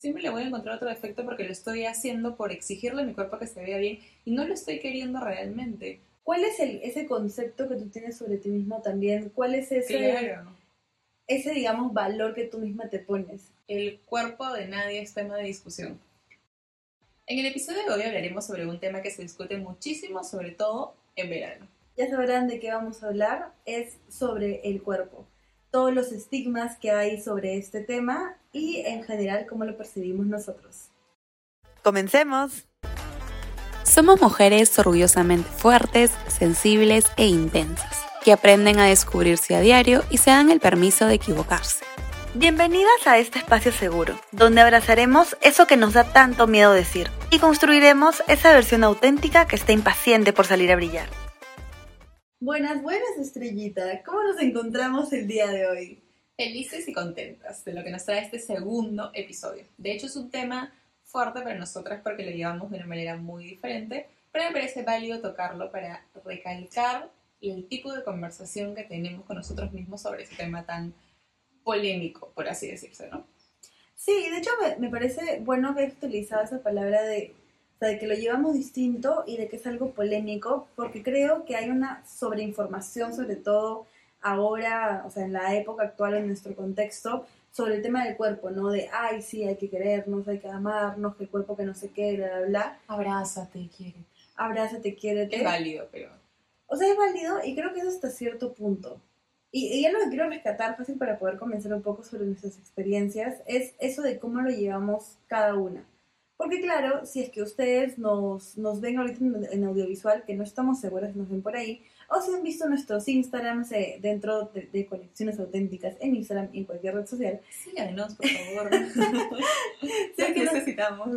siempre le voy a encontrar otro defecto porque lo estoy haciendo por exigirle a mi cuerpo que se vea bien y no lo estoy queriendo realmente. ¿Cuál es el, ese concepto que tú tienes sobre ti mismo también? ¿Cuál es ese, Claro. ese, digamos, valor que tú misma te pones? El cuerpo de nadie es tema de discusión. En el episodio de hoy hablaremos sobre un tema que se discute muchísimo, sobre todo en verano. Ya sabrán de qué vamos a hablar, es sobre el cuerpo. Todos los estigmas que hay sobre este tema y en general cómo lo percibimos nosotros. Comencemos. Somos mujeres orgullosamente fuertes, sensibles e intensas, que aprenden a descubrirse a diario y se dan el permiso de equivocarse. Bienvenidas a este espacio seguro, donde abrazaremos eso que nos da tanto miedo decir y construiremos esa versión auténtica que está impaciente por salir a brillar. Buenas, buenas estrellita. ¿Cómo nos encontramos el día de hoy? Felices y contentas de lo que nos trae este segundo episodio. De hecho, es un tema fuerte para nosotras porque lo llevamos de una manera muy diferente, pero me parece válido tocarlo para recalcar el tipo de conversación que tenemos con nosotros mismos sobre ese tema tan polémico, por así decirse, ¿no? Sí, de hecho me, me parece bueno que hayas utilizado esa palabra de, sea, de que lo llevamos distinto y de que es algo polémico, porque creo que hay una sobreinformación, sobre todo ahora, o sea, en la época actual, en nuestro contexto, sobre el tema del cuerpo, ¿no? De, ay, sí, hay que querernos, hay que amarnos, que el cuerpo que no sé qué, bla, bla, bla. Abrázate, quiere. Abrázate, quiérete. Es válido, pero O sea, es válido y creo que es hasta cierto punto. Y, y ya lo que quiero rescatar, fácil para poder comenzar un poco sobre nuestras experiencias, es eso de cómo lo llevamos cada una. Porque claro, si es que ustedes nos, nos ven ahorita en, en audiovisual, que no estamos seguras si nos ven por ahí, o si han visto nuestros Instagrams eh, dentro de, de Conexiones Auténticas en Instagram y en cualquier red social, síganos, por favor. Sí, que necesitamos.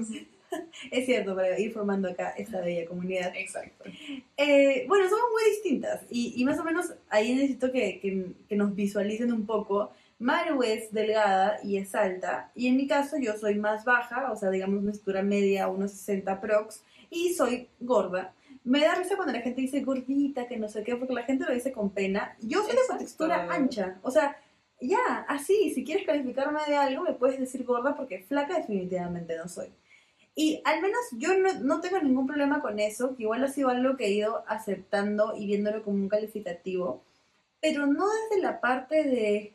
es cierto, para ir formando acá esta bella comunidad. Exacto. Eh, bueno, somos muy distintas y, y más o menos ahí necesito que, que- que nos visualicen un poco. Maru es delgada y es alta y en mi caso yo soy más baja, o sea, digamos una estatura media, unos 60 prox y soy gorda. Me da risa cuando la gente dice gordita, que no sé qué, porque la gente lo dice con pena. Yo soy de Exacto. textura ancha, o sea, ya, así, si quieres calificarme de algo me puedes decir gorda porque flaca definitivamente no soy. Y al menos yo no, no tengo ningún problema con eso, que igual ha sido algo que he ido aceptando y viéndolo como un calificativo, pero no desde la parte de,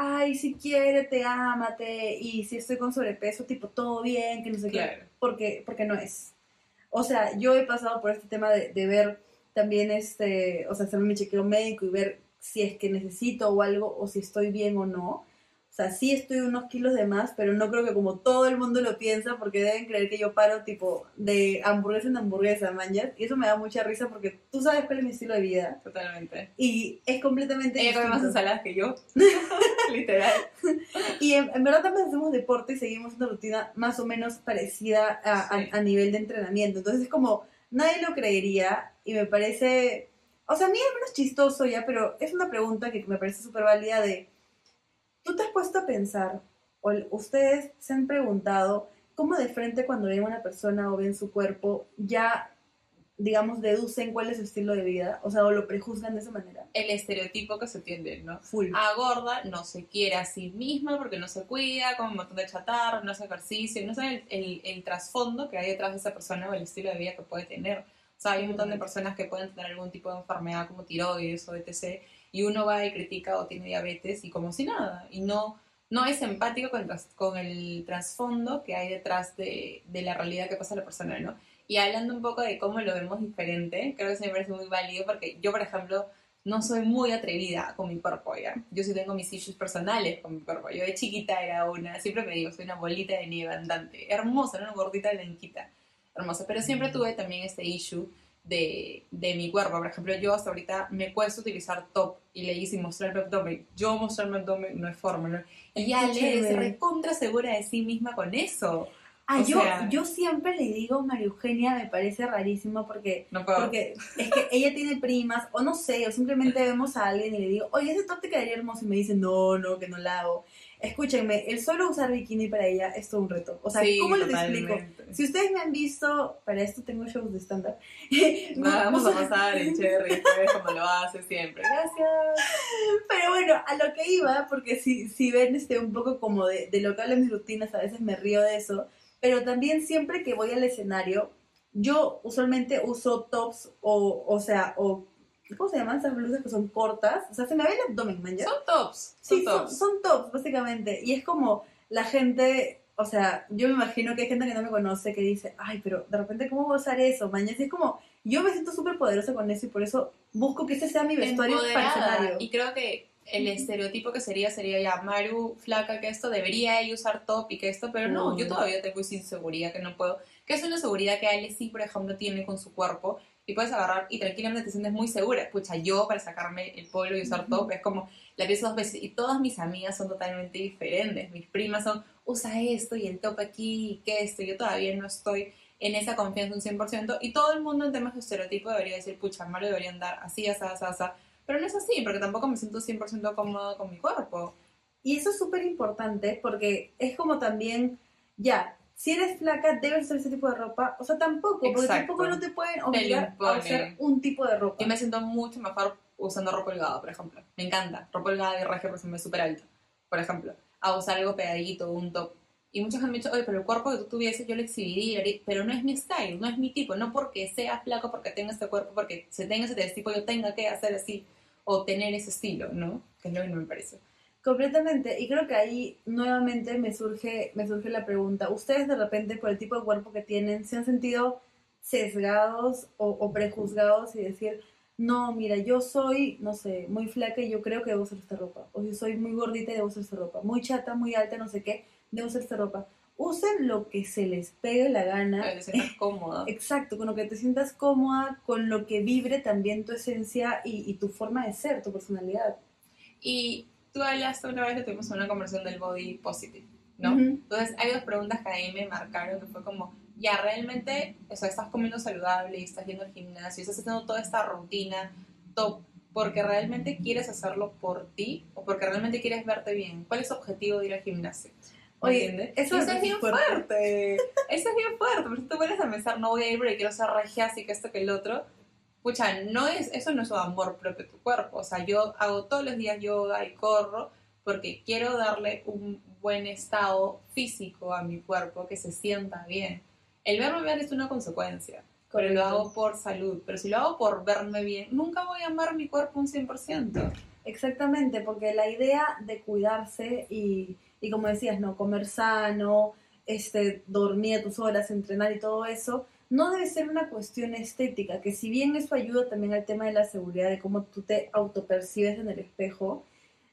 ay, si quiere, te ámate, y si estoy con sobrepeso, tipo, todo bien, que no sé qué, porque, porque no es. O sea, yo he pasado por este tema de, de ver también, este, o sea, hacerme mi chequeo médico y ver si es que necesito o algo, o si estoy bien o no. O sea, sí estoy unos kilos de más, pero no creo que como todo el mundo lo piensa, porque deben creer que yo paro tipo de hamburguesa en hamburguesa, manjas. Y eso me da mucha risa porque tú sabes cuál es mi estilo de vida. Totalmente. Y es completamente Ella come más ensaladas que yo. Literal. Y en, en verdad también hacemos deporte y seguimos una rutina más o menos parecida a, a nivel de entrenamiento. Entonces es como, nadie lo creería y me parece, o sea, a mí es menos chistoso ya, pero es una pregunta que me parece súper válida de, ¿tú te has puesto a pensar, o ustedes se han preguntado, cómo de frente cuando ven a una persona o ven su cuerpo, ya, digamos, deducen cuál es su estilo de vida? O sea, o lo prejuzgan de esa manera. El estereotipo que se tiende, ¿no? Full. A gorda no se quiere a sí misma porque no se cuida, come un montón de chatarra, no hace ejercicio, no sabe el, el- el trasfondo que hay detrás de esa persona o el estilo de vida que puede tener. O sea, hay un montón de personas que pueden tener algún tipo de enfermedad como tiroides o etc. Y uno va y critica o tiene diabetes y como si nada. Y no, no es empático con, con el trasfondo que hay detrás de, de la realidad que pasa a la persona, ¿no? Y hablando un poco de cómo lo vemos diferente, creo que eso me parece muy válido porque yo, por ejemplo, no soy muy atrevida con mi cuerpo, ¿ya? Yo sí tengo mis issues personales con mi cuerpo. Yo de chiquita era una, siempre me digo, soy una bolita de nieve andante. Hermosa, ¿no? una gordita blanquita. Hermosa. Pero siempre tuve también este issue de, de mi cuerpo. Por ejemplo, yo hasta ahorita me cuesta utilizar top y le hice mostrar mi abdomen. Yo mostrar mi abdomen no es forma, ¿no? Y Ale es recontra segura de sí misma con eso. Ah, yo, sea- yo siempre le digo María Eugenia, me parece rarísimo porque, No porque es que ella tiene primas, o no sé, o simplemente vemos a alguien y le digo, oye, ese top te quedaría hermoso, y me dice, no, no, que no la hago. Escúchenme, el solo usar bikini para ella es todo un reto. O sea, Sí, ¿cómo les explico? Si ustedes me han visto, para esto tengo shows de stand-up. No, vamos a pasar el cherry como lo hace siempre. Gracias. Pero bueno, a lo que iba, porque si, si ven este, un poco como de, de lo que hablan mis rutinas, a veces me río de eso, pero también siempre que voy al escenario, yo usualmente uso tops o, o sea, o, ¿cómo se llaman esas blusas que son cortas? O sea, se me ve el abdomen, man. Son tops. Son Sí, son, tops. son tops, básicamente. Y es como la gente, o sea, yo me imagino que hay gente que no me conoce que dice, ay, pero de repente, ¿cómo voy a usar eso, mañana? Es como, yo me siento súper poderosa con eso y por eso busco que ese sea mi vestuario escenario. Y creo que el estereotipo que sería sería ya Maru flaca que esto debería ella usar top y que esto, pero no, Mm. yo todavía tengo esa inseguridad que no puedo, que es una seguridad que Ale sí, por ejemplo, tiene con su cuerpo y puedes agarrar y tranquilamente te sientes muy segura. Pucha, yo para sacarme el polo y usar top es como la pienso dos veces y todas mis amigas son totalmente diferentes. Mis primas son, usa esto y el top aquí y que esto. Yo todavía no estoy en esa confianza un 100% y todo el mundo en temas de estereotipo debería decir, pucha, Maru debería andar así, así, así, así. Pero no es así, porque tampoco me siento 100% cómoda con mi cuerpo. Y eso es súper importante porque es como también, ya, si eres flaca, debes usar ese tipo de ropa. O sea, tampoco, porque Exacto. tampoco no te pueden obligar a imponen. usar un tipo de ropa. Yo me siento mucho mejor usando ropa holgada, por ejemplo. Me encanta. Ropa holgada y regia porque se me ve súper alta, por ejemplo. A usar algo pegadito, un top. Y muchos han dicho, oye, pero el cuerpo que tú tuvieses yo lo exhibiría, pero no es mi style, no es mi tipo. No porque sea flaco, porque tenga este cuerpo, porque se tenga ese tipo, yo tenga que hacer así o tener ese estilo, ¿no? Que es lo que no me parece. Completamente. Y creo que ahí nuevamente me surge, me surge la pregunta. ¿Ustedes de repente, por el tipo de cuerpo que tienen, se han sentido sesgados o, o prejuzgados y decir, no, mira, yo soy, no sé, muy flaca y yo creo que debo usar esta ropa? O si soy muy gordita y debo usar esta ropa. Muy chata, muy alta, no sé qué, debo usar esta ropa. Usen lo que se les pegue la gana. Para que te sientas cómoda. Exacto, con lo que te sientas cómoda, con lo que vibre también tu esencia y, y tu forma de ser, tu personalidad. Y tú hablaste una vez que tuvimos una conversación del body positive, ¿no? Ujú. Entonces hay dos preguntas que ahí me marcaron, que fue como, ya realmente, o sea, estás comiendo saludable y estás yendo al gimnasio y estás haciendo toda esta rutina top, porque realmente quieres hacerlo por ti o porque realmente quieres verte bien. ¿Cuál es tu objetivo de ir al gimnasio? ¿Me Oye, entiendes? eso eso es bien fuerte. fuerte. Eso es bien fuerte. Pero si tú vuelves a pensar, no voy a ir porque quiero ser regia, así que esto que el otro. Pucha, no es, eso no es un amor propio de tu cuerpo. O sea, yo hago todos los días yoga y corro porque quiero darle un buen estado físico a mi cuerpo, que se sienta bien. El verme bien es una consecuencia, pero lo hago por salud. Pero si lo hago por verme bien, nunca voy a amar mi cuerpo un 100%. Exactamente, porque la idea de cuidarse y, y como decías, no comer sano, este, dormir a tus horas, entrenar y todo eso, no debe ser una cuestión estética, que si bien eso ayuda también al tema de la seguridad, de cómo tú te autopercibes en el espejo,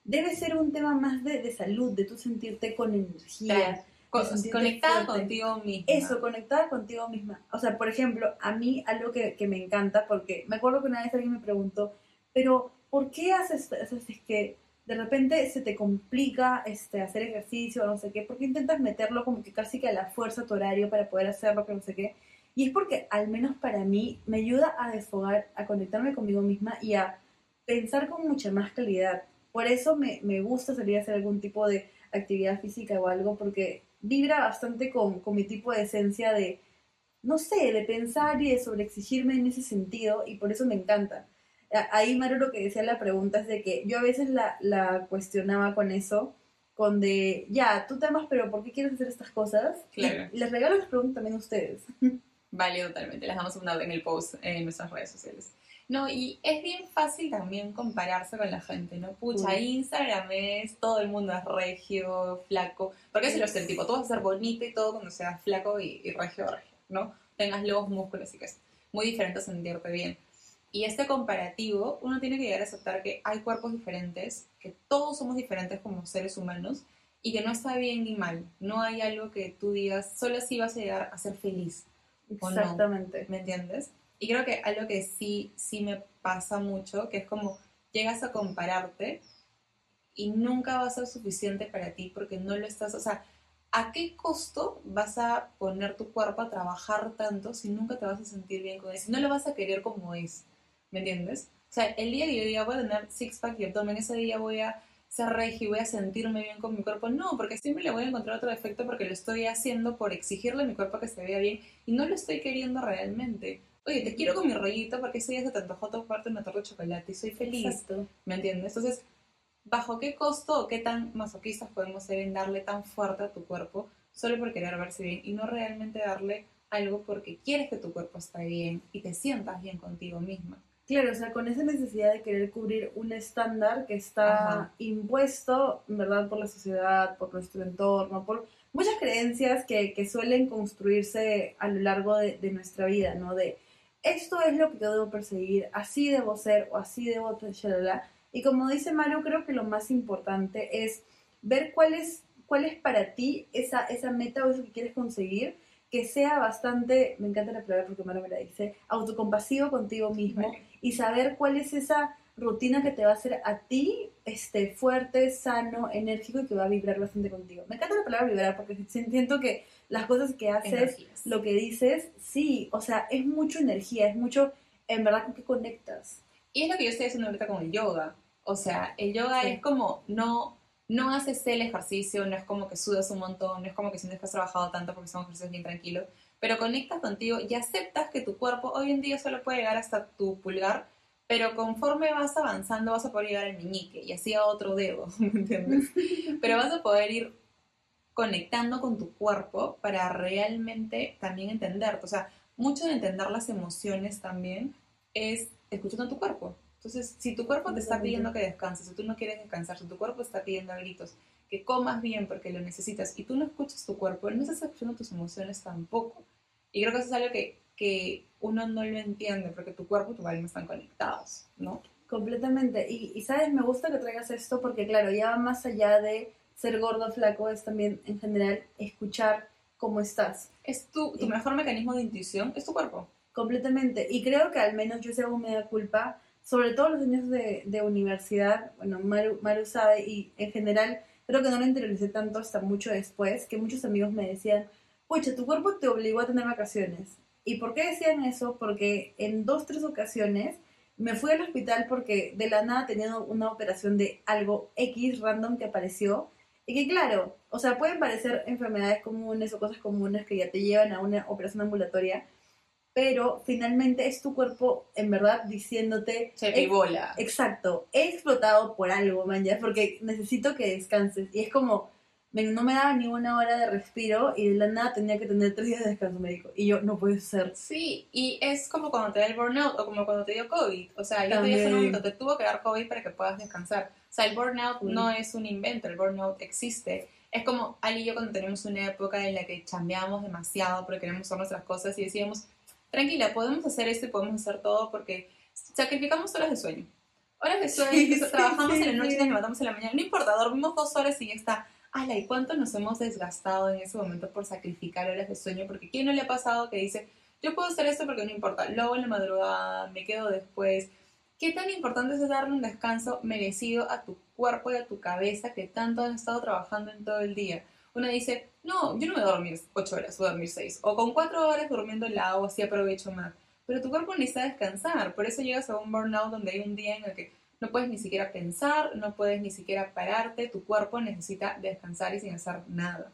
debe ser un tema más de, de salud, de tú sentirte con energía. Con- sentirte conectada fuerte. contigo misma. Eso, conectada contigo misma. O sea, por ejemplo, a mí algo que, que me encanta, porque me acuerdo que una vez alguien me preguntó, pero ¿por qué haces, haces es que de repente se te complica este, hacer ejercicio o no sé qué? ¿Por qué intentas meterlo como que casi que a la fuerza a tu horario para poder hacerlo, que no sé qué? Y es porque, al menos para mí, me ayuda a desfogar, a conectarme conmigo misma y a pensar con mucha más calidad. Por eso me, me gusta salir a hacer algún tipo de actividad física o algo, porque vibra bastante con, con mi tipo de esencia de, no sé, de pensar y de sobreexigirme en ese sentido, y por eso me encanta. Ahí, Maru, lo que decía la pregunta es de que yo a veces la, la cuestionaba con eso, con de, ya, tú te amas, pero ¿por qué quieres hacer estas cosas? Claro. Y les regalo las preguntas también a ustedes. Vale, totalmente. Les damos una en el post en nuestras redes sociales. No, y es bien fácil también compararse con la gente, ¿no? Pucha. Instagram es, todo el mundo es regio, flaco. Porque es el estereotipo, tú vas a ser bonito y todo cuando seas flaco y, y regio, regio, ¿no? Tengas los músculos y que es muy diferente sentirte bien. Y este comparativo, uno tiene que llegar a aceptar que hay cuerpos diferentes, que todos somos diferentes como seres humanos y que no está bien ni mal. No hay algo que tú digas, solo así vas a llegar a ser feliz. ¿O no? Exactamente. ¿Me entiendes? Y creo que algo que sí, sí me pasa mucho, que es como llegas a compararte y nunca va a ser suficiente para ti porque no lo estás, o sea, ¿a qué costo vas a poner tu cuerpo a trabajar tanto si nunca te vas a sentir bien con él? Si no lo vas a querer como es, ¿me entiendes? O sea, el día que yo diga voy a tener six pack y abdomen, ese día voy a ser regi, voy a sentirme bien con mi cuerpo. No, porque siempre le voy a encontrar otro defecto porque lo estoy haciendo por exigirle a mi cuerpo que se vea bien y no lo estoy queriendo realmente. Oye, te quiero con mi rollito porque ese día se te antojó tomarte una torta de chocolate y soy feliz. Exacto. ¿Me entiendes? Entonces, ¿bajo qué costo o qué tan masoquistas podemos ser en darle tan fuerte a tu cuerpo solo por querer verse bien y no realmente darle algo porque quieres que tu cuerpo esté bien y te sientas bien contigo misma? Claro, o sea, con esa necesidad de querer cubrir un estándar que está Ajá. impuesto, verdad, por la sociedad, por nuestro entorno, por muchas creencias que, que suelen construirse a lo largo de, de nuestra vida, ¿no? De esto es lo que yo debo perseguir, así debo ser o así debo shalala. Y como dice Mario, creo que lo más importante es ver cuál es, cuál es para ti esa, esa meta o eso que quieres conseguir, que sea bastante, me encanta la palabra porque Mario me la dice, autocompasivo contigo mismo Vale. Y saber cuál es esa rutina que te va a hacer a ti este, fuerte, sano, enérgico y que va a vibrar bastante contigo. Me encanta la palabra vibrar porque si- siento que las cosas que haces, Energías. lo que dices, sí, o sea, es mucho energía, es mucho, en verdad, con qué conectas. Y es lo que yo estoy haciendo ahorita con el yoga. O sea, el yoga Sí. es como no, no haces el ejercicio, no es como que sudas un montón, no es como que sientes que has trabajado tanto porque son ejercicios bien tranquilos, pero conectas contigo y aceptas que tu cuerpo hoy en día solo puede llegar hasta tu pulgar, pero conforme vas avanzando vas a poder llegar al meñique y así a otro dedo, ¿me entiendes? pero vas a poder ir conectando con tu cuerpo para realmente también entenderte. O sea, mucho de entender las emociones también es escuchando a tu cuerpo. Entonces, si tu cuerpo te está pidiendo que descanses, si tú no quieres descansar, si tu cuerpo está pidiendo a gritos que comas bien porque lo necesitas y tú no escuchas tu cuerpo, no estás escuchando tus emociones tampoco. Y creo que eso es algo que, que uno no lo entiende porque tu cuerpo y tu alma están conectados, ¿no? Completamente. Y, y, sabes, me gusta que traigas esto porque, claro, ya va más allá de ser gordo o flaco, es también en general escuchar cómo estás. Es tu, tu mejor mecanismo de intuición, es tu cuerpo. Completamente. Y creo que al menos yo se hago media culpa, sobre todo los años de, de universidad, bueno, Maru, Maru sabe, y en general creo que no lo interioricé tanto hasta mucho después, que muchos amigos me decían, pucha, tu cuerpo te obligó a tener vacaciones. ¿Y por qué decían eso? Porque en dos, tres ocasiones me fui al hospital porque de la nada tenía una operación de algo X random que apareció. Y que claro, o sea, pueden parecer enfermedades comunes o cosas comunes que ya te llevan a una operación ambulatoria, pero finalmente es tu cuerpo en verdad diciéndote... Che, bola. Exacto, he explotado por algo, man, ya, porque necesito que descanses. Y es como, no me daba ni una hora de respiro y de la nada tenía que tener tres días de descanso médico. Y yo, no puede ser. Sí, y es como cuando te da el burnout o como cuando te dio COVID. O sea, yo te dije También. momento, te tuvo que dar COVID para que puedas descansar. O sea, el burnout no es un invento, el burnout existe. Es como Ali y yo cuando tenemos una época en la que chambeamos demasiado porque queremos hacer nuestras cosas y decíamos, tranquila, podemos hacer esto y podemos hacer todo porque sacrificamos horas de sueño. Horas de sueño, sí, trabajamos sí, en la noche y sí. nos levantamos en la mañana. No importa, dormimos dos horas y ya está. Ala, ¿y cuánto nos hemos desgastado en ese momento por sacrificar horas de sueño? Porque ¿quién no le ha pasado que dice, yo puedo hacer esto porque no importa, luego en la madrugada, me quedo después? ¿Qué tan importante es darle un descanso merecido a tu cuerpo y a tu cabeza que tanto han estado trabajando en todo el día? Uno dice, no, yo no voy a dormir ocho horas, voy a dormir seis. O con cuatro horas durmiendo el agua, así aprovecho más. Pero tu cuerpo necesita descansar, por eso llegas a un burnout donde hay un día en el que no puedes ni siquiera pensar, no puedes ni siquiera pararte, tu cuerpo necesita descansar y sin hacer nada.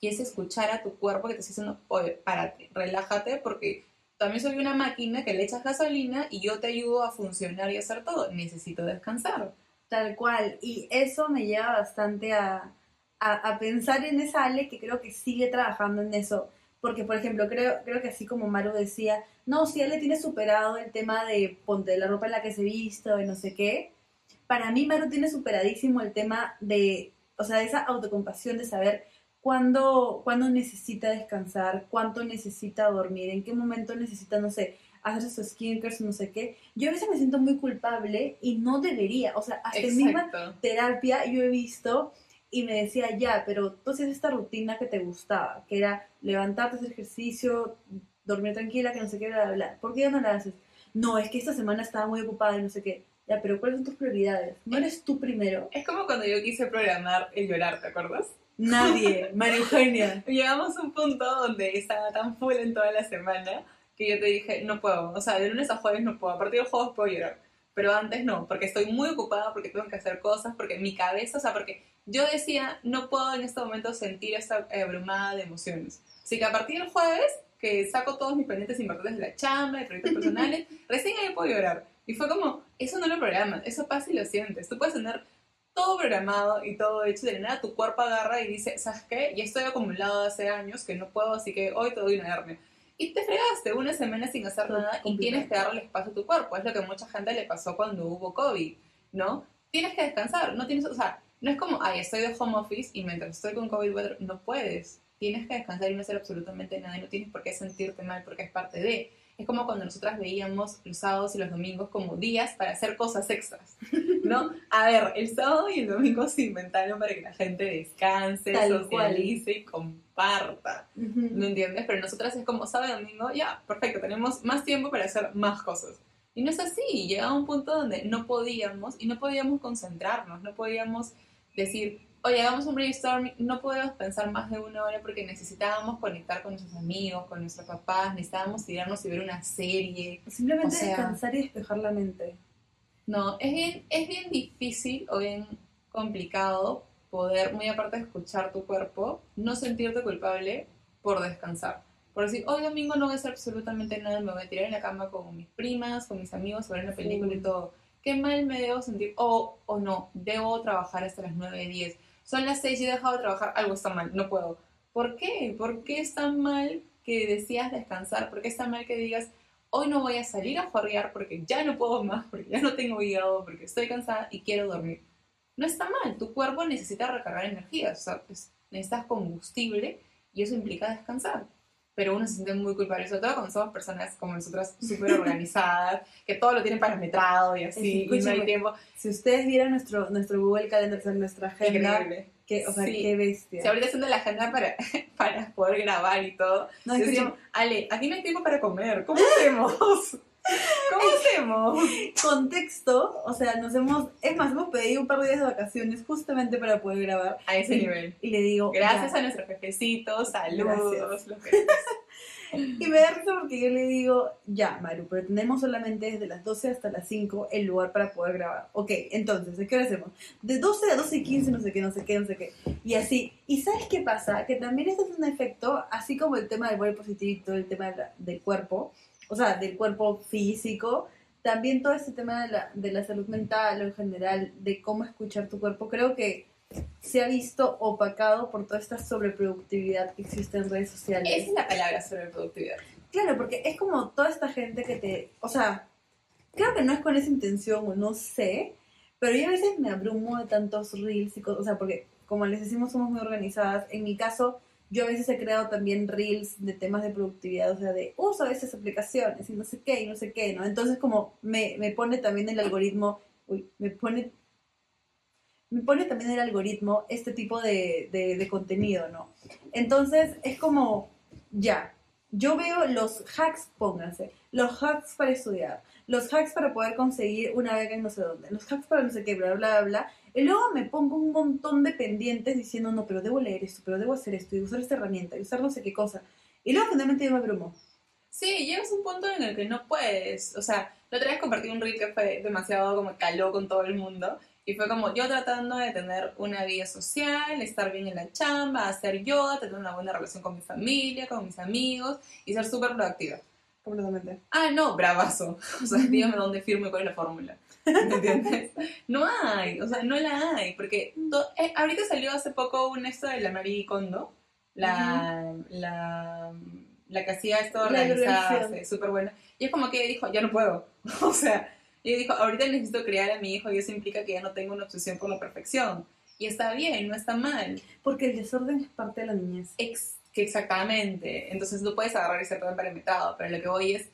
Y es escuchar a tu cuerpo que te está diciendo, oye, párate, relájate, porque también soy una máquina que le echas gasolina y yo te ayudo a funcionar y hacer todo. Necesito descansar. Tal cual. Y eso me lleva bastante a, a, a pensar en esa Ale que creo que sigue trabajando en eso. Porque, por ejemplo, creo, creo que así como Maru decía, no, si Ale tiene superado el tema de ponte la ropa en la que se viste y no sé qué, para mí Maru tiene superadísimo el tema de, o sea, de esa autocompasión de saber cuándo, cuándo necesita descansar, cuánto necesita dormir, en qué momento necesita, no sé, hacer su skincare, no sé qué. Yo a veces me siento muy culpable y no debería, o sea, hasta en misma terapia yo he visto y me decía, ya, pero tú hacías esta rutina que te gustaba, que era levantarte, hacer ejercicio, dormir tranquila, que no sé qué, bla. ¿Por qué ya no la haces? No, es que esta semana estaba muy ocupada y no sé qué. Ya, pero ¿cuáles son tus prioridades? ¿No eres tú primero? Es como cuando yo quise programar el llorar, ¿te acuerdas? Nadie, María Eugenia. Llegamos a un punto donde estaba tan full en toda la semana que yo te dije, no puedo. O sea, de lunes a jueves no puedo. A partir del jueves puedo llorar. Pero antes no, porque estoy muy ocupada, porque tengo que hacer cosas, porque mi cabeza, o sea, porque yo decía, no puedo en este momento sentir esta abrumada de emociones. Así que a partir del jueves, que saco todos mis pendientes importantes de la chamba, de proyectos personales, recién ahí puedo llorar. Y fue como, eso no lo programas, eso pasa y lo sientes. Tú puedes tener todo programado y todo hecho, de nada tu cuerpo agarra y dice, ¿sabes qué? Ya estoy acumulado hace años que no puedo, así que hoy te doy una hernia. Y te fregaste una semana sin hacer nada y tienes que darle espacio a tu cuerpo. Es lo que a mucha gente le pasó cuando hubo COVID, ¿no? Tienes que descansar, no tienes, o sea, no es como, ay, estoy de home office y mientras estoy con COVID, no puedes. Tienes que descansar y no hacer absolutamente nada y no tienes por qué sentirte mal porque es parte de. Es como cuando nosotras veíamos los sábados y los domingos como días para hacer cosas extras, ¿no? A ver, el sábado y el domingo se inventaron para que la gente descanse, socialice y comparta, ¿no entiendes? Pero nosotras es como sábado y domingo, ya, perfecto, tenemos más tiempo para hacer más cosas. Y no es así, llegaba un punto donde no podíamos y no podíamos concentrarnos, no podíamos decir, oye, hagamos un brainstorming, no podemos pensar más de una hora porque necesitábamos conectar con nuestros amigos, con nuestros papás, necesitábamos tirarnos y ver una serie. Simplemente descansar y despejar la mente. No, es bien, es bien difícil o bien complicado poder, muy aparte de escuchar tu cuerpo, no sentirte culpable por descansar. Por decir, hoy domingo no voy a hacer absolutamente nada, me voy a tirar en la cama con mis primas, con mis amigos, a ver una película y todo. Qué mal me debo sentir, o, o no, debo trabajar hasta las 9, 10 son las 6 y he dejado de trabajar, algo está mal, no puedo. ¿Por qué? ¿Por qué está mal que decías descansar? ¿Por qué está mal que digas, hoy no voy a salir a jugar porque ya no puedo más, porque ya no tengo hígado, porque estoy cansada y quiero dormir? No está mal, tu cuerpo necesita recargar energía, o sea, pues, necesitas combustible y eso implica descansar pero uno se siente muy culpable, sobre todo cuando somos personas como nosotras súper organizadas, que todo lo tienen parametrado y así, y no hay tiempo. Si ustedes vieran nuestro, nuestro Google Calendar, nuestra agenda, Increíble. Que, o sea, qué bestia. Si ahorita haciendo la agenda para, para poder grabar y todo, no, decimos, Ale, aquí no hay tiempo para comer, ¿cómo hacemos? ¿Cómo hacemos? Contexto, o sea, nos hemos, es más, hemos pedido un par de días de vacaciones justamente para poder grabar. A ese nivel. Y le digo, gracias a nuestros jefecitos, saludos. y me da risa porque yo le digo, ya, Maru, pero tenemos solamente desde las 12 hasta las 5 el lugar para poder grabar. Ok, entonces, ¿qué hora hacemos? De 12 a 12 y 15, no sé qué, no sé qué, no sé qué. Y así. ¿Y sabes qué pasa? Que también esto es un efecto, así como el tema del body positive y todo el tema del cuerpo, o sea, del cuerpo físico, también todo este tema de la, de la salud mental en general, de cómo escuchar tu cuerpo, creo que se ha visto opacado por toda esta sobreproductividad que existe en redes sociales. Esa es la palabra sobreproductividad. Claro, porque es como toda esta gente que te, o sea, creo que no es con esa intención o no sé, pero yo a veces me abrumo de tantos reels y cosas, o sea, porque como les decimos somos muy organizadas, en mi caso yo a veces he creado también reels de temas de productividad, o sea, de uso de esas aplicaciones y no sé qué y no sé qué, ¿no? Entonces como me, me pone también el algoritmo, uy, me pone, me pone también el algoritmo este tipo de, de, de contenido, ¿no? Entonces es como, ya, yo veo los hacks, pónganse, los hacks para estudiar, los hacks para poder conseguir una beca en no sé dónde, los hacks para no sé qué, bla, bla, bla, y luego me pongo un montón de pendientes diciendo, no, pero debo leer esto, pero debo hacer esto, y usar esta herramienta, y usar no sé qué cosa. Y luego finalmente yo me abrumo. Sí, llegas a un punto en el que no puedes. O sea, la otra vez compartí un reel que fue demasiado como caló con todo el mundo. Y fue como yo tratando de tener una vida social, estar bien en la chamba, hacer yoga, tener una buena relación con mi familia, con mis amigos y ser súper productiva. Completamente. Ah, no, bravazo. O sea, dígame dónde firmo y cuál es la fórmula. ¿Me entiendes? No hay, o sea, no la hay, porque eh, ahorita salió hace poco un esto de la Marie Kondo, la, la, la que hacía esto organizada, súper buena, y es como que dijo, ya no puedo, o sea, y dijo, ahorita necesito criar a mi hijo y eso implica que ya no tengo una obsesión por la perfección, y está bien, no está mal. Porque el desorden es parte de la niñez. exactamente, entonces tú puedes agarrar y ser todo parametrado, pero lo que voy es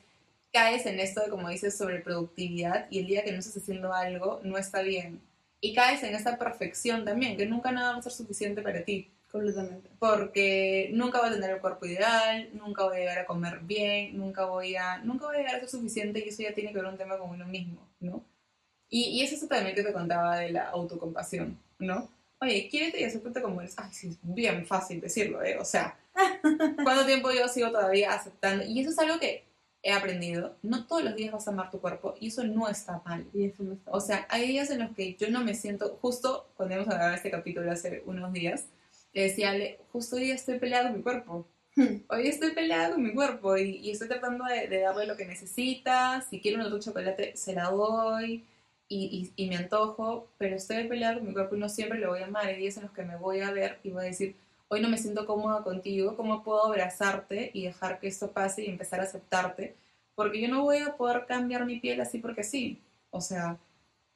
caes en esto de, como dices, sobre productividad y el día que no estás haciendo algo no está bien. Y caes en esta perfección también, que nunca nada va a ser suficiente para ti. Completamente. Porque nunca voy a tener el cuerpo ideal, nunca voy a llegar a comer bien, nunca voy a, nunca voy a llegar a ser suficiente y eso ya tiene que ver un tema con uno mismo, ¿no? Y, y es eso también que te contaba de la autocompasión, ¿no? Oye, quiérete y acéptate como eres. Ay, sí, es bien fácil decirlo, ¿eh? O sea, ¿cuánto tiempo yo sigo todavía aceptando? Y eso es algo que he aprendido, no todos los días vas a amar tu cuerpo y eso no está mal. Y eso no está O sea, hay días en los que yo no me siento, justo cuando hemos grabado este capítulo hace unos días, le decía, Ale, justo hoy estoy peleada con mi cuerpo. mal. Hoy estoy peleada con mi cuerpo y, y estoy tratando de, de darle lo que necesita. Si quiero un otro chocolate, se la doy y, y, y me antojo, pero estoy peleada con mi cuerpo y no siempre lo voy a amar. Hay días en los que me voy a ver y voy a decir, hoy no me siento cómoda contigo, ¿cómo puedo abrazarte y dejar que esto pase y empezar a aceptarte? Porque yo no voy a poder cambiar mi piel así porque sí. O sea,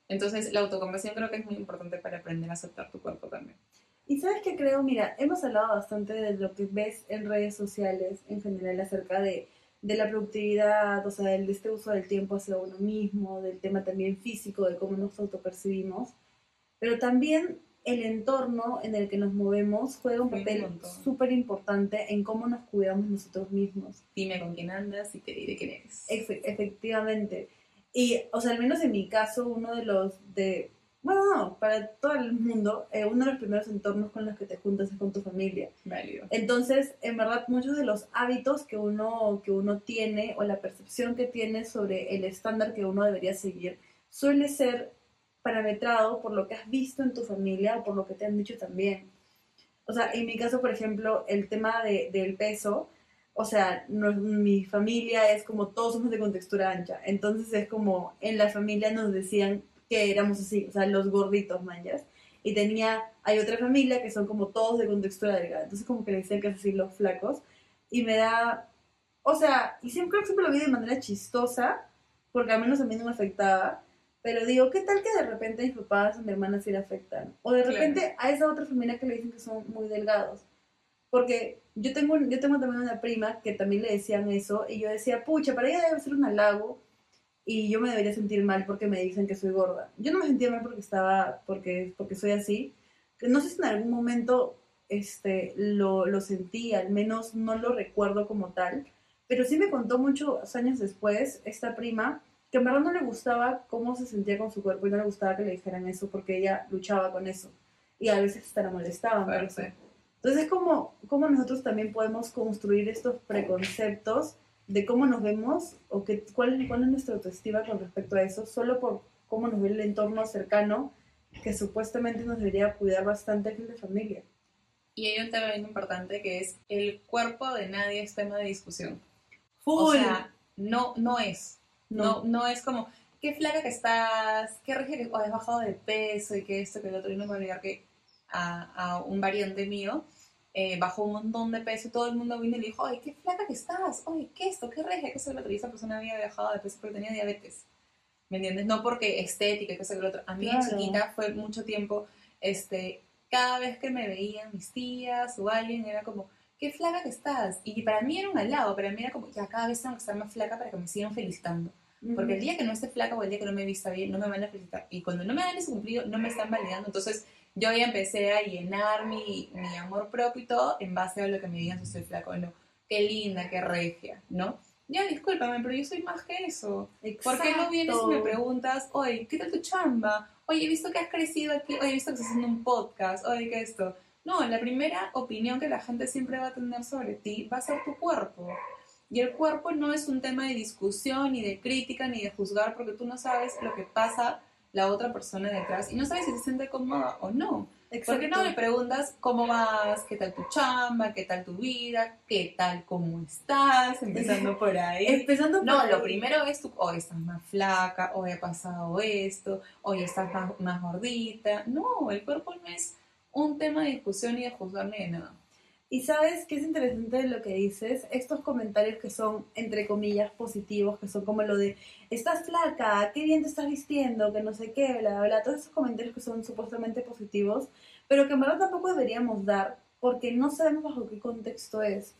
entonces la autocompasión creo que es muy importante para aprender a aceptar tu cuerpo también. Y sabes que creo, mira, hemos hablado bastante de lo que ves en redes sociales en general acerca de, de la productividad, o sea, de este uso del tiempo hacia uno mismo, del tema también físico, de cómo nos autopercibimos, pero también el entorno en el que nos movemos juega un papel súper importante en cómo nos cuidamos nosotros mismos. Dime con quién andas y te diré quién eres. Efe- efectivamente. Y, o sea, al menos en mi caso, uno de los de, bueno, no, para todo el mundo, eh, uno de los primeros entornos con los que te juntas es con tu familia. Válido. Entonces, en verdad, muchos de los hábitos que uno, que uno tiene o la percepción que tiene sobre el estándar que uno debería seguir suele ser parametrado por lo que has visto en tu familia o por lo que te han dicho también. O sea, en mi caso, por ejemplo, el tema de, del peso, o sea, mi familia es como todos somos de contextura ancha, entonces es como en la familia nos decían que éramos así, o sea, los gorditos, manjas. Y tenía, hay otra familia que son como todos de contextura delgada, entonces como que le decían que es así los flacos. Y me da, o sea, y siempre creo que siempre lo vi de manera chistosa, porque al menos a mí no me afectaba, pero digo, ¿qué tal que de repente a mis papás o mi hermana sí le afectan? O de Claro. repente a esa otra familia que le dicen que son muy delgados. Porque yo tengo, yo tengo también una prima que también le decían eso, y yo decía, pucha, para ella debe ser un halago, y yo me debería sentir mal porque me dicen que soy gorda. Yo no me sentía mal porque estaba, porque, porque soy así. No sé si en algún momento este, lo, lo sentí, al menos no lo recuerdo como tal, pero sí me contó muchos años después esta prima que en verdad no le gustaba cómo se sentía con su cuerpo y no le gustaba que le dijeran eso porque ella luchaba con eso y a veces hasta la molestaban por eso. Entonces es como, como nosotros también podemos construir estos preconceptos de cómo nos vemos o que, cuál, cuál es nuestra autoestima con respecto a eso, solo por cómo nos ve el entorno cercano que supuestamente nos debería cuidar bastante que es la familia. Y hay un tema bien importante que es el cuerpo de nadie es tema de discusión. Full. O sea, no, no es. No, no es como, qué flaca que estás, qué regia que has bajado de peso y que esto, que el otro. Y no me voy a olvidar que a, a un variante mío eh, bajó un montón de peso y todo el mundo vino y le dijo, ay, qué flaca que estás, ay, qué esto, qué regia, que eso, que el otro. Y esa persona había bajado de peso porque tenía diabetes. ¿Me entiendes? No porque estética, que eso, que el otro. A mí Claro. chiquita fue mucho tiempo, este, cada vez que me veían mis tías o alguien, era como, qué flaca que estás. Y para mí era un halago, para mí era como, ya cada vez tengo que estar más flaca para que me sigan felicitando. Porque el día que no esté flaca o el día que no me vista bien, no me van a felicitar. Y cuando no me dan ese cumplido, no me están validando. Entonces, yo ya empecé a llenar mi, mi amor propio y todo en base a lo que me digan si soy flaca o no. Qué linda, qué regia, ¿no? Ya, discúlpame, pero yo soy más que eso. ¿Por qué no vienes y me preguntas, oye, ¿qué tal tu chamba? Oye, he visto que has crecido aquí, oye, he visto que estás haciendo un podcast, oye, ¿qué esto? No, la primera opinión que la gente siempre va a tener sobre ti va a ser tu cuerpo. Y el cuerpo no es un tema de discusión, ni de crítica, ni de juzgar, porque tú no sabes lo que pasa la otra persona detrás y no sabes si se siente cómoda o no. ¿Por qué no me preguntas cómo vas, qué tal tu chamba, qué tal tu vida, qué tal, cómo estás, empezando por ahí? Empezando por No, ahí. lo primero es tu, hoy estás más flaca, hoy ha pasado esto, hoy estás más, más gordita. No, el cuerpo no es un tema de discusión ni de juzgar ni de nada. Y sabes qué es interesante de lo que dices, estos comentarios que son, entre comillas, positivos, que son como lo de, estás flaca, qué bien te estás vistiendo, que no sé qué, bla, bla, bla, todos esos comentarios que son supuestamente positivos, pero que en verdad tampoco deberíamos dar porque no sabemos bajo qué contexto es.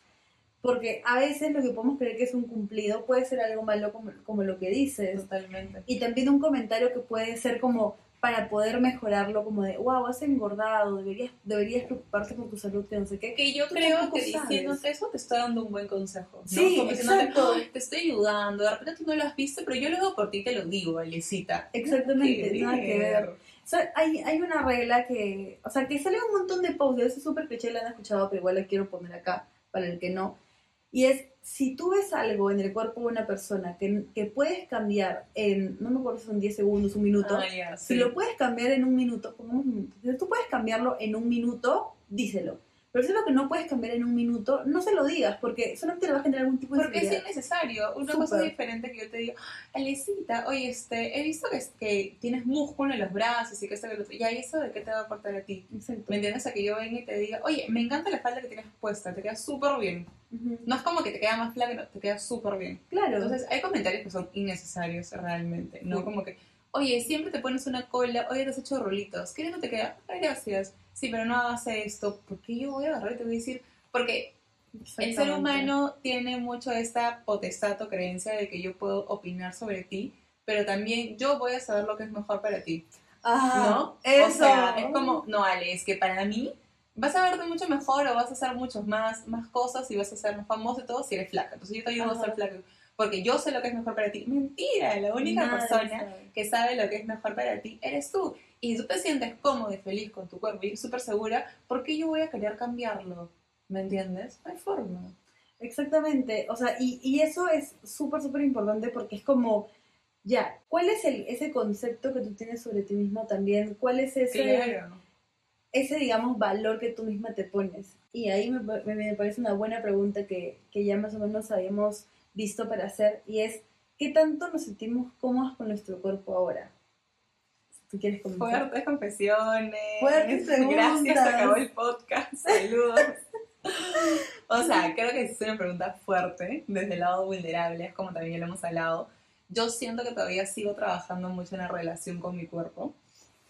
Porque a veces lo que podemos creer que es un cumplido puede ser algo malo como, como lo que dices. Totalmente. Y también un comentario que puede ser como para poder mejorarlo, como de, wow, has engordado, deberías, deberías preocuparte por tu salud, que no sé qué. Que yo creo que diciéndote eso te estoy dando un buen consejo. ¿no? Sí, Como exacto. "Ay, te estoy ayudando, de repente tú no lo has visto, pero yo lo hago por ti y te lo digo, Elisita. Exactamente, nada que ver. O sea, hay, hay una regla que, o sea, que sale un montón de posts, eso es súper cliché, la han escuchado, pero igual la quiero poner acá para el que no. Y es, si tú ves algo en el cuerpo de una persona que, que puedes cambiar en, no me acuerdo si son 10 segundos, un minuto, Ah, si lo puedes cambiar en un minuto, pongamos un minuto, si tú puedes cambiarlo en un minuto, díselo. Pero si es lo que no puedes cambiar en un minuto, no se lo digas, porque solamente le va a generar algún tipo de Porque es innecesario. Una cosa Súper. diferente que yo te diga, Alecita, oye, este, he visto que, que tienes músculo en los brazos y que esto que lo otro. Ya, ¿y eso de qué te va a aportar a ti? Exacto. ¿Me entiendes? A que yo venga y te diga, oye, me encanta la falda que tienes puesta, te queda súper bien. No es como que te queda más flaca, no, te queda súper bien. Claro. Entonces, hay comentarios que son innecesarios realmente, ¿no? Como que, oye, siempre te pones una cola, oye, te has hecho rolitos, ¿qué no te queda? Gracias. Sí, pero no hagas esto. ¿Por qué yo voy a agarrar y te voy a decir? Porque el ser humano tiene mucho esta potestad o creencia de que yo puedo opinar sobre ti, pero también yo voy a saber lo que es mejor para ti, Ah, ¿no? Eso. O sea, es como, no, Ale, es que para mí vas a verte mucho mejor o vas a hacer muchas más, más cosas y vas a ser más famoso y todo si eres flaca. Entonces yo te ayudo a ser Ajá. flaca porque yo sé lo que es mejor para ti. Mentira, la única persona sabe. que sabe lo que es mejor para ti eres tú. Y tú te sientes cómodo y feliz con tu cuerpo y súper segura, ¿por qué yo voy a querer cambiarlo? ¿Me entiendes? No hay forma. Exactamente, o sea, y, y eso es súper, súper importante porque es como, ya, ¿cuál es el, ese concepto que tú tienes sobre ti misma también? ¿Cuál es ese, Claro. ese, digamos, valor que tú misma te pones? Y ahí me, me- me parece una buena pregunta que, que ya más o menos habíamos visto para hacer, y es, ¿qué tanto nos sentimos cómodas con nuestro cuerpo ahora? Si quieres comenzar. Fuertes confesiones. Fuertes Gracias, se acabó el podcast. Saludos. o sea, creo que es una pregunta fuerte, desde el lado vulnerable, es como también ya lo hemos hablado. Yo siento que todavía sigo trabajando mucho en la relación con mi cuerpo.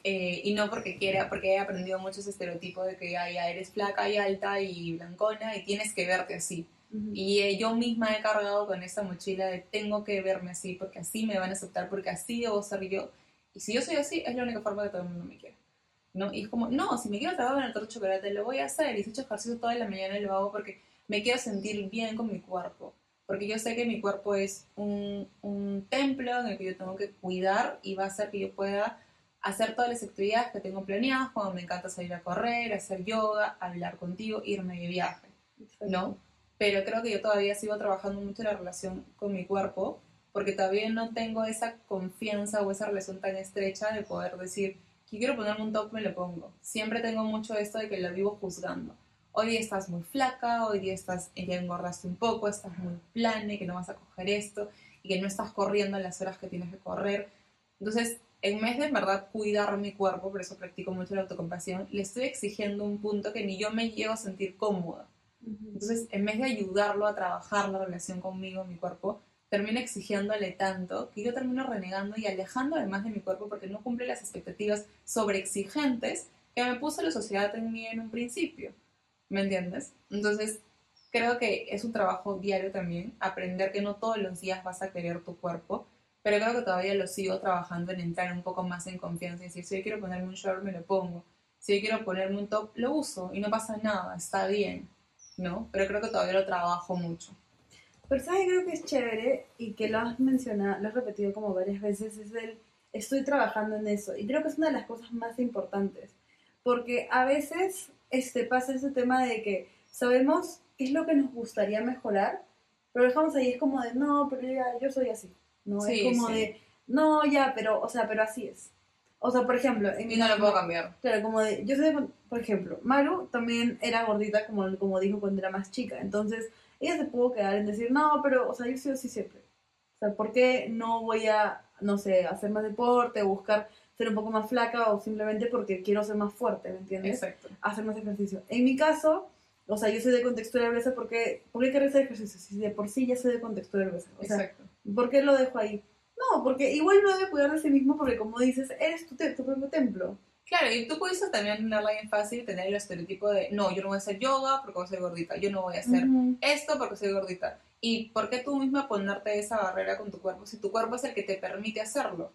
eh, y no porque quiera, porque he aprendido muchos estereotipos de que ay, ya eres flaca y alta y blancona y tienes que verte así. Y eh, yo misma he cargado con esa mochila de tengo que verme así, porque así me van a aceptar, porque así debo ser yo. Y si yo soy así, es la única forma que todo el mundo me quiere. ¿no? Y es como, no, si me quiero trabajar en el de chocolate, lo voy a hacer. Y si he hecho ejercicio toda la mañana, lo hago porque me quiero sentir bien con mi cuerpo. Porque yo sé que mi cuerpo es un, un templo en el que yo tengo que cuidar y va a hacer que yo pueda hacer todas las actividades que tengo planeadas, cuando me encanta salir a correr, hacer yoga, hablar contigo, irme de viaje. ¿no? Pero creo que yo todavía sigo trabajando mucho la relación con mi cuerpo, porque todavía no tengo esa confianza o esa relación tan estrecha de poder decir, que quiero ponerme un top, me lo pongo. Siempre tengo mucho esto de que lo vivo juzgando. Hoy día estás muy flaca, hoy día estás, ya engordaste un poco, estás muy plana y que no vas a coger esto y que no estás corriendo las horas que tienes que correr. Entonces, en vez de en verdad cuidar mi cuerpo, por eso practico mucho la autocompasión, le estoy exigiendo un punto que ni yo me llego a sentir cómoda. Entonces, en vez de ayudarlo a trabajar la relación conmigo, mi cuerpo, termino exigiéndole tanto que yo termino renegando y alejando además de mi cuerpo porque no cumple las expectativas sobreexigentes que me puso la sociedad en mí en un principio. ¿Me entiendes? Entonces, creo que es un trabajo diario también, aprender que no todos los días vas a querer tu cuerpo, pero creo que todavía lo sigo trabajando en entrar un poco más en confianza y decir, si yo quiero ponerme un short, me lo pongo. Si yo quiero ponerme un top, lo uso y no pasa nada, está bien, ¿no? Pero creo que todavía lo trabajo mucho. Pero sabes, creo que es chévere y que lo has mencionado, lo has repetido como varias veces, es el estoy trabajando en eso. Y creo que es una de las cosas más importantes. Porque a veces este, pasa ese tema de que sabemos qué es lo que nos gustaría mejorar, pero dejamos ahí, es como de, no, pero ya, yo soy así. No, Sí, es como sí. de, no, ya, pero, o sea, pero así es. O sea, por ejemplo, en Y no lo puedo cambiar. Claro, como de, yo soy, de- por ejemplo, Maru también era gordita, como, como dijo cuando era más chica. Entonces, ella se pudo quedar en decir, no, pero, o sea, yo soy así siempre. O sea, ¿por qué no voy a, no sé, hacer más deporte, buscar ser un poco más flaca, o simplemente porque quiero ser más fuerte, ¿me entiendes? Exacto. Hacer más ejercicio. En mi caso, o sea, yo soy de contextura gruesa porque, ¿por qué querer hacer ejercicio? Si de por sí ya soy de contextura gruesa. O sea, Exacto. ¿por qué lo dejo ahí? No, porque igual no debe cuidar de sí mismo porque, como dices, eres tu, te- tu propio templo. Claro, y tú puedes también tenerla bien fácil, tener el estereotipo de, no, yo no voy a hacer yoga porque soy gordita, yo no voy a hacer Ujú. esto porque soy gordita. ¿Y por qué tú misma ponerte esa barrera con tu cuerpo si tu cuerpo es el que te permite hacerlo?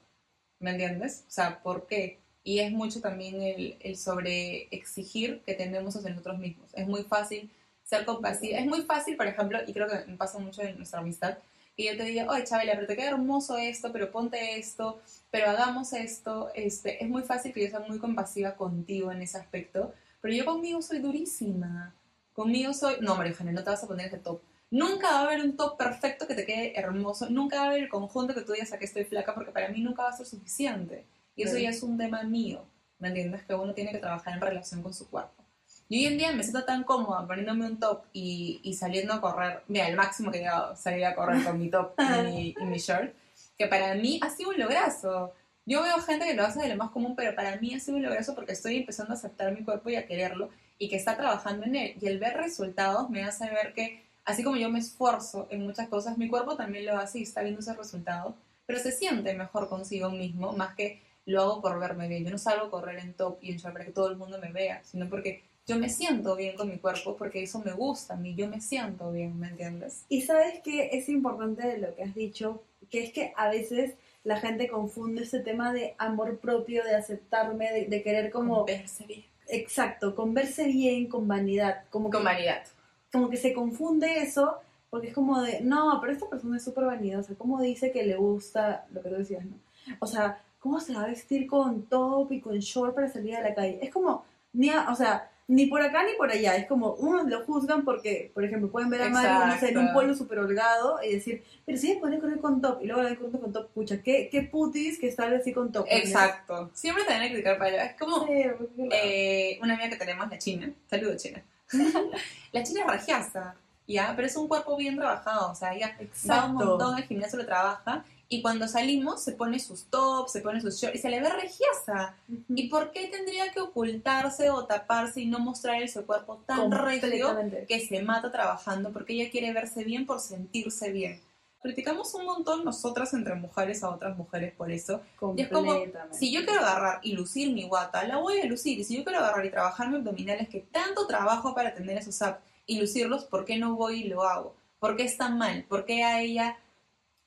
¿Me entiendes? O sea, ¿por qué? Y es mucho también el, el sobre exigir que tenemos hacia nosotros mismos. Es muy fácil ser compasiva. Es muy fácil, por ejemplo, y creo que me pasa mucho en nuestra amistad, que yo te diga, oye, Chabela, pero te queda hermoso esto, pero ponte esto, pero hagamos esto. Este, es muy fácil que yo sea muy compasiva contigo en ese aspecto, pero yo conmigo soy durísima. Conmigo soy, no, María Eugenia, no te vas a poner ese top. Nunca va a haber un top perfecto que te quede hermoso, nunca va a haber el conjunto que tú digas a que estoy flaca, porque para mí nunca va a ser suficiente. Y eso ya es un tema mío, ¿me entiendes? Que uno tiene que trabajar en relación con su cuerpo. Y hoy en día me siento tan cómoda poniéndome un top y, y saliendo a correr, mira, el máximo que he llegado, salir a correr con mi top y mi, y mi shirt, que para mí ha sido un lograzo. Yo veo gente que lo hace de lo más común, pero para mí ha sido un lograzo porque estoy empezando a aceptar mi cuerpo y a quererlo y que está trabajando en él. Y el ver resultados me hace ver que, así como yo me esfuerzo en muchas cosas, mi cuerpo también lo hace y está viendo esos resultados, pero se siente mejor consigo mismo, más que lo hago por verme bien. Yo no salgo a correr en top y en short para que todo el mundo me vea, sino porque yo me siento bien con mi cuerpo, porque eso me gusta a mí, yo me siento bien, ¿me entiendes? Y sabes que es importante de lo que has dicho, que es que a veces la gente confunde ese tema de amor propio, de aceptarme, de, de querer como... verse bien. Exacto, con verse bien, con vanidad, como que, Con vanidad. como que se confunde eso, porque es como de, no, pero esta persona es súper vanidosa, ¿cómo dice que le gusta lo que tú decías, no? O sea, ¿cómo se va a vestir con top y con short para salir a la calle? Es como, ni a- o sea, ni por acá ni por allá, es como, unos lo juzgan porque, por ejemplo, pueden ver a Mario, no sé, en un Exacto. pueblo súper holgado y decir, pero si ella puede correr con top, y luego la corriendo con top, pucha, qué, qué putis que sale así con top. ¿no? Exacto. Siempre te van a criticar para allá. Es como Sí, eh, una amiga que tenemos, la China. Saludos, China. la China es regiasa, ¿ya? Pero es un cuerpo bien trabajado. O sea, ella va un Exacto. montón al gimnasio, lo trabaja. Y cuando salimos, se pone sus tops, se pone sus shorts y se le ve regiasa. Ujú. ¿Y por qué tendría que ocultarse o taparse y no mostrar ese cuerpo tan regio que se mata trabajando porque ella quiere verse bien por sentirse bien? Criticamos un montón nosotras entre mujeres a otras mujeres por eso. Y es como, si yo quiero agarrar y lucir mi guata, la voy a lucir. Y si yo quiero agarrar y trabajar mis abdominales, que tanto trabajo para tener esos abs y lucirlos, ¿por qué no voy y lo hago? ¿Por qué está mal? ¿Por qué a ella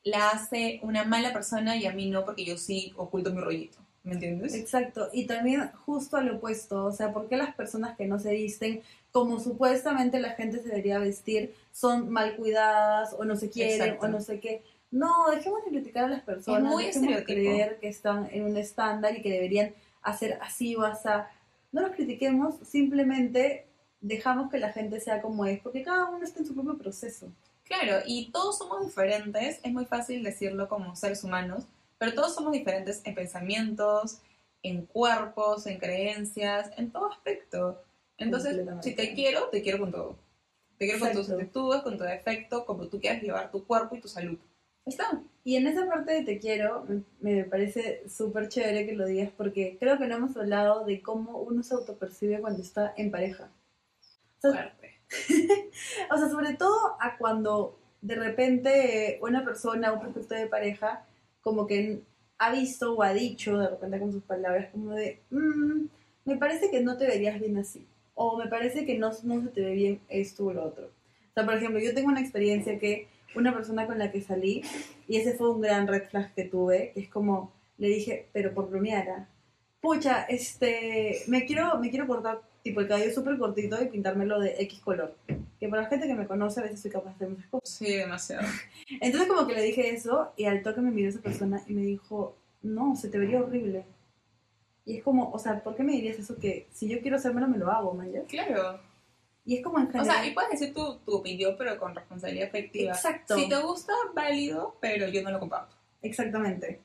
la hace una mala persona y a mí no? Porque yo sí oculto mi rollito. ¿Me entiendes? Exacto, y también justo al opuesto, o sea, ¿por qué las personas que no se visten como supuestamente la gente se debería vestir son mal cuidadas o no se quieren Exacto. o no sé qué? No, dejemos de criticar a las personas, muy dejemos de creer que están en un estándar y que deberían hacer así o así. No los critiquemos, simplemente dejamos que la gente sea como es, porque cada uno está en su propio proceso. Claro, y todos somos diferentes, es muy fácil decirlo como seres humanos, pero todos somos diferentes en pensamientos, en cuerpos, en creencias, en todo aspecto. Entonces, si te quiero, te quiero con todo. Te quiero con tus Exacto. actitudes, con tu defecto, como tú quieras llevar tu cuerpo y tu salud. Está. Y en esa parte de te quiero, me, parece súper chévere que lo digas porque creo que no hemos hablado de cómo uno se autopercibe cuando está en pareja. O sea. o sea, sobre todo a cuando de repente una persona, un prospecto de pareja, como que ha visto o ha dicho de repente con sus palabras como de, "Mm, me parece que no te verías bien así. O me parece que no, no se te ve bien esto o lo otro. O sea, por ejemplo, yo tengo una experiencia que una persona con la que salí, y ese fue un gran red flag que tuve, que es como, le dije, pero por bromear, pucha, este, me quiero, me quiero cortar tipo el cabello súper cortito y pintármelo de X color. Que para la gente que me conoce a veces soy capaz de hacer muchas cosas. Sí, demasiado. Entonces como que le dije eso y al toque me miró esa persona y me dijo, no, se te vería horrible. Y es como, o sea, ¿por qué me dirías eso que si yo quiero hacérmelo me lo hago, man? ya? Claro. Y es como en O general... sea, y puedes decir tu, tu opinión, pero con responsabilidad efectiva. Exacto. Si te gusta, válido, pero yo no lo comparto. Exactamente.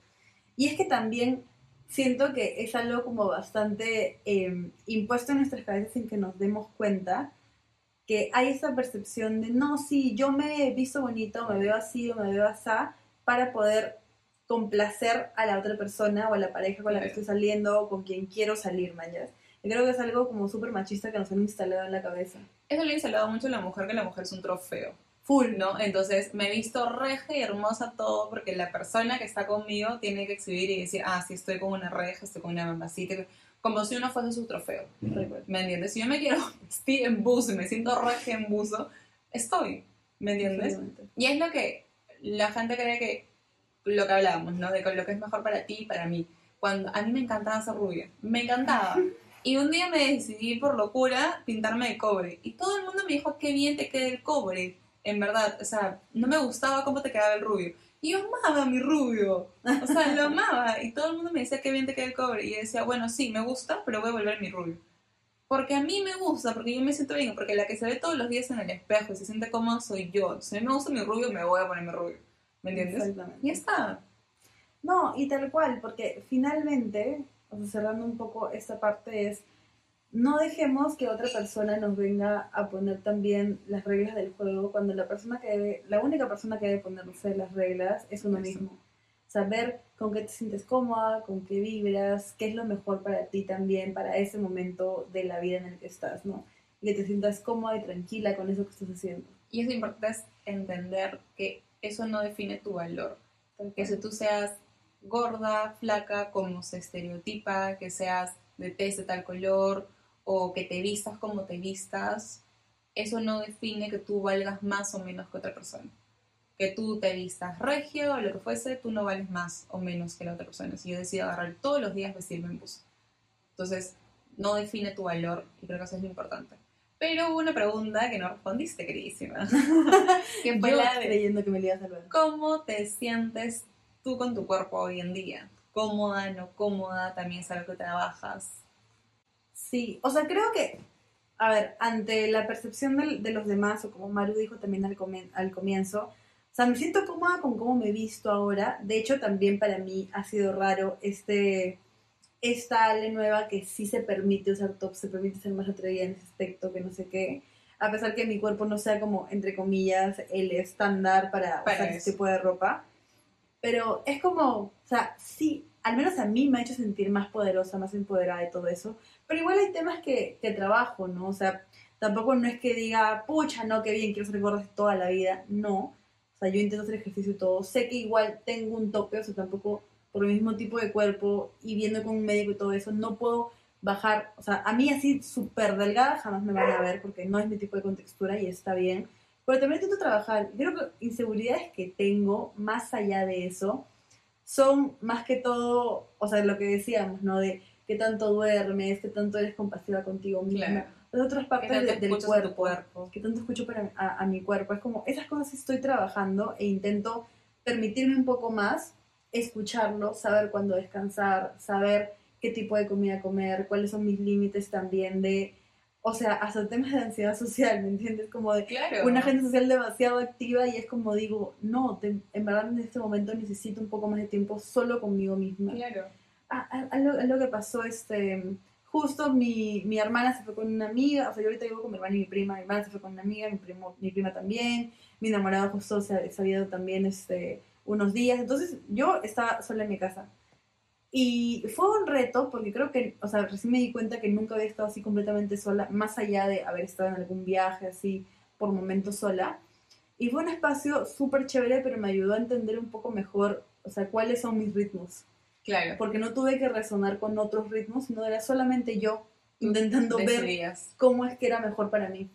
Y es que también siento que es algo como bastante eh, impuesto en nuestras cabezas sin que nos demos cuenta que hay esa percepción de, no, sí, yo me he visto bonito, me veo así o me veo así, para poder complacer a la otra persona o a la pareja con la que estoy saliendo o con quien quiero salir, mañana. Creo que es algo como súper machista que nos han instalado en la cabeza. Eso le he instalado mucho la mujer, que la mujer es un trofeo. Full, ¿no? Entonces me he visto reja y hermosa todo porque la persona que está conmigo tiene que exhibir y decir, ah, sí, estoy con una reja, estoy con una mamacita, como si uno fuese su trofeo. ¿Me entiendes? Si yo me quiero vestir en buzo y me siento reja en buzo, estoy. ¿Me entiendes? Y es lo que la gente cree que, lo que hablábamos, ¿no? De lo que es mejor para ti y para mí. Cuando a mí me encantaba ser rubia, me encantaba. Y un día me decidí por locura pintarme de cobre. Y todo el mundo me dijo, qué bien te queda el cobre. En verdad, o sea, no me gustaba cómo te quedaba el rubio. Y yo amaba mi rubio. O sea, lo amaba. Y todo el mundo me decía, qué bien te queda el cobre. Y yo decía, bueno, sí, me gusta, pero voy a volver mi rubio. porque a mí me gusta, porque yo me siento bien, porque la que se ve todos los días en el espejo y se siente cómoda soy yo. Si a mí me gusta mi rubio, me voy a ponerme rubio. ¿Me entiendes? Exactamente. Y ya está. No, y tal cual, porque finalmente, o sea, cerrando un poco esta parte es, no dejemos que otra persona nos venga a poner también las reglas del juego cuando la persona que debe, la única persona que debe ponerse las reglas es uno Eso. mismo. Saber con qué te sientes cómoda, con qué vibras, qué es lo mejor para ti también, para ese momento de la vida en el que estás, ¿no? Y que te sientas cómoda y tranquila con eso que estás haciendo. Y es importante entender que eso no define tu valor. Que si tú seas gorda, flaca, como se estereotipa, que seas de tez de tal color o que te vistas como te vistas, eso no define que tú valgas más o menos que otra persona. Que tú te vistas regio o lo que fuese, tú no vales más o menos que la otra persona. Si yo decido agarrar todos los días vestirme en bus. Entonces, no define tu valor y creo que eso es lo importante. Pero hubo una pregunta que no respondiste, queridísima. que fue Yo la de creyendo que me ibas a salvar. ¿Cómo te sientes tú con tu cuerpo hoy en día? ¿Cómoda, no cómoda? También es algo que trabajas. Sí, o sea, creo que, a ver, ante la percepción del- de, los demás, o como Maru dijo también al, comen- al comienzo, o sea, me siento cómoda con cómo me he visto ahora. De hecho, también para mí ha sido raro este, esta Ale nueva que sí se permite usar top, se permite ser más atrevida en ese aspecto, que no sé qué. A pesar que mi cuerpo no sea como, entre comillas, el estándar para, Para usar eso. este tipo de ropa. Pero es como, o sea, sí, al menos a mí me ha hecho sentir más poderosa, más empoderada de todo eso. Pero igual hay temas que, trabajo, ¿no? O sea, tampoco no es que diga, pucha, no, qué bien, quiero ser gorda toda la vida. No. O sea, yo intento hacer ejercicio y todo. Sé que igual tengo un tope, o sea, tampoco por el mismo tipo de cuerpo y viendo con un médico y todo eso, no puedo bajar. O sea, a mí así súper delgada jamás me van a ver porque no es mi tipo de contextura y está bien. Pero también intento trabajar. Creo que inseguridades que tengo, más allá de eso, son más que todo, o sea, lo que decíamos, ¿no? De qué tanto duermes, qué tanto eres compasiva contigo misma. Claro. Las otras ¿Qué partes tanto de- del cuerpo, cuerpo? que tanto escucho para, a, a mi cuerpo. Es como, esas cosas estoy trabajando e intento permitirme un poco más, escucharlo, saber cuándo descansar, saber qué tipo de comida comer, cuáles son mis límites también de, o sea, hasta temas de ansiedad social, ¿me entiendes? Como de Claro. una agenda social demasiado activa y es como digo, no, te- en verdad en este momento necesito un poco más de tiempo solo conmigo misma. Claro. Ah, ah, algo, algo que pasó, este, justo mi, mi hermana se fue con una amiga, o sea, yo ahorita vivo con mi hermana y mi prima, mi hermana se fue con una amiga, mi, primo, mi prima también, mi enamorado justo se, se había ido también este, unos días, entonces yo estaba sola en mi casa. Y fue un reto, porque creo que, o sea, recién me di cuenta que nunca había estado así completamente sola, más allá de haber estado en algún viaje así por momentos sola. Y fue un espacio súper chévere, pero me ayudó a entender un poco mejor, o sea, cuáles son mis ritmos Claro. porque no tuve que resonar con otros ritmos, sino era solamente yo intentando ver Decidías. cómo es que era mejor para mí.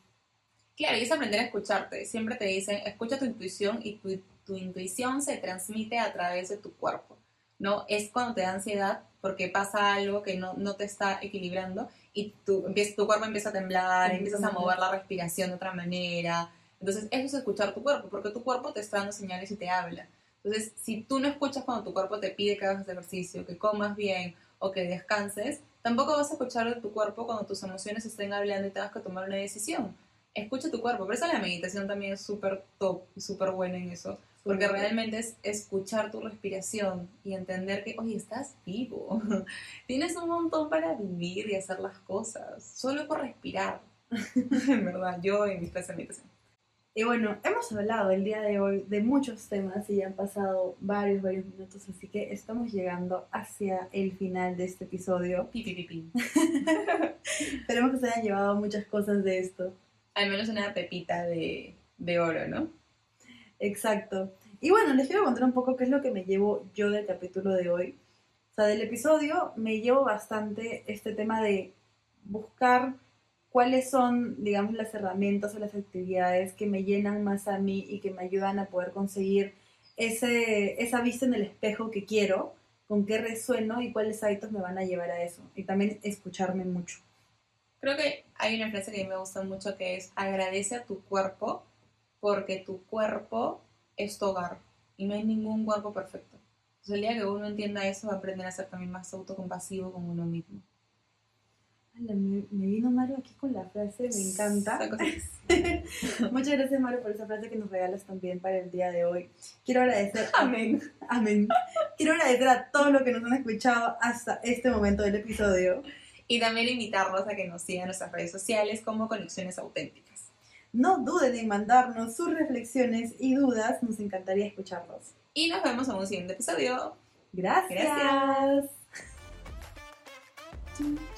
Claro, y es aprender a escucharte. Siempre te dicen, escucha tu intuición y tu, tu intuición se transmite a través de tu cuerpo. ¿no? Es cuando te da ansiedad porque pasa algo que no, no te está equilibrando y tu, tu cuerpo empieza a temblar, empiezas a mover la respiración de otra manera. Entonces, eso es escuchar tu cuerpo, porque tu cuerpo te está dando señales y te habla. Entonces, si tú no escuchas cuando tu cuerpo te pide que hagas ejercicio, que comas bien o que descanses, tampoco vas a escuchar de tu cuerpo cuando tus emociones estén hablando y tengas que tomar una decisión. Escucha tu cuerpo. Por eso la meditación también es súper top y súper buena en eso. Porque realmente es escuchar tu respiración y entender que, oye, estás vivo. Tienes un montón para vivir y hacer las cosas. Solo por respirar. en verdad, yo en mis clases de meditación. Y bueno, hemos hablado el día de hoy de muchos temas y ya han pasado varios, varios minutos, así que estamos llegando hacia el final de este episodio. Pi, pi. Esperemos que se hayan llevado muchas cosas de esto. Al menos una pepita de, de oro, ¿no? Exacto. Y bueno, les quiero contar un poco qué es lo que me llevo yo del capítulo de hoy. O sea, del episodio me llevo bastante este tema de buscar cuáles son, digamos, las herramientas o las actividades que me llenan más a mí y que me ayudan a poder conseguir ese, esa vista en el espejo que quiero, con qué resueno y cuáles hábitos me van a llevar a eso. Y también escucharme mucho. Creo que hay una frase que a mí me gusta mucho que es agradece a tu cuerpo porque tu cuerpo es tu hogar y no hay ningún cuerpo perfecto. Entonces el día que uno entienda eso va a aprender a ser también más autocompasivo con uno mismo. Me, me vino Mario aquí con la frase, me encanta. Muchas gracias Mario por esa frase que nos regalas también para el día de hoy. Quiero agradecer. Amén. Amén. Quiero agradecer a todos los que nos han escuchado hasta este momento del episodio. Y también invitarlos a que nos sigan en nuestras redes sociales como Conexiones Auténticas. No duden en mandarnos sus reflexiones y dudas, nos encantaría escucharlos. Y nos vemos en un siguiente episodio. Gracias. Gracias.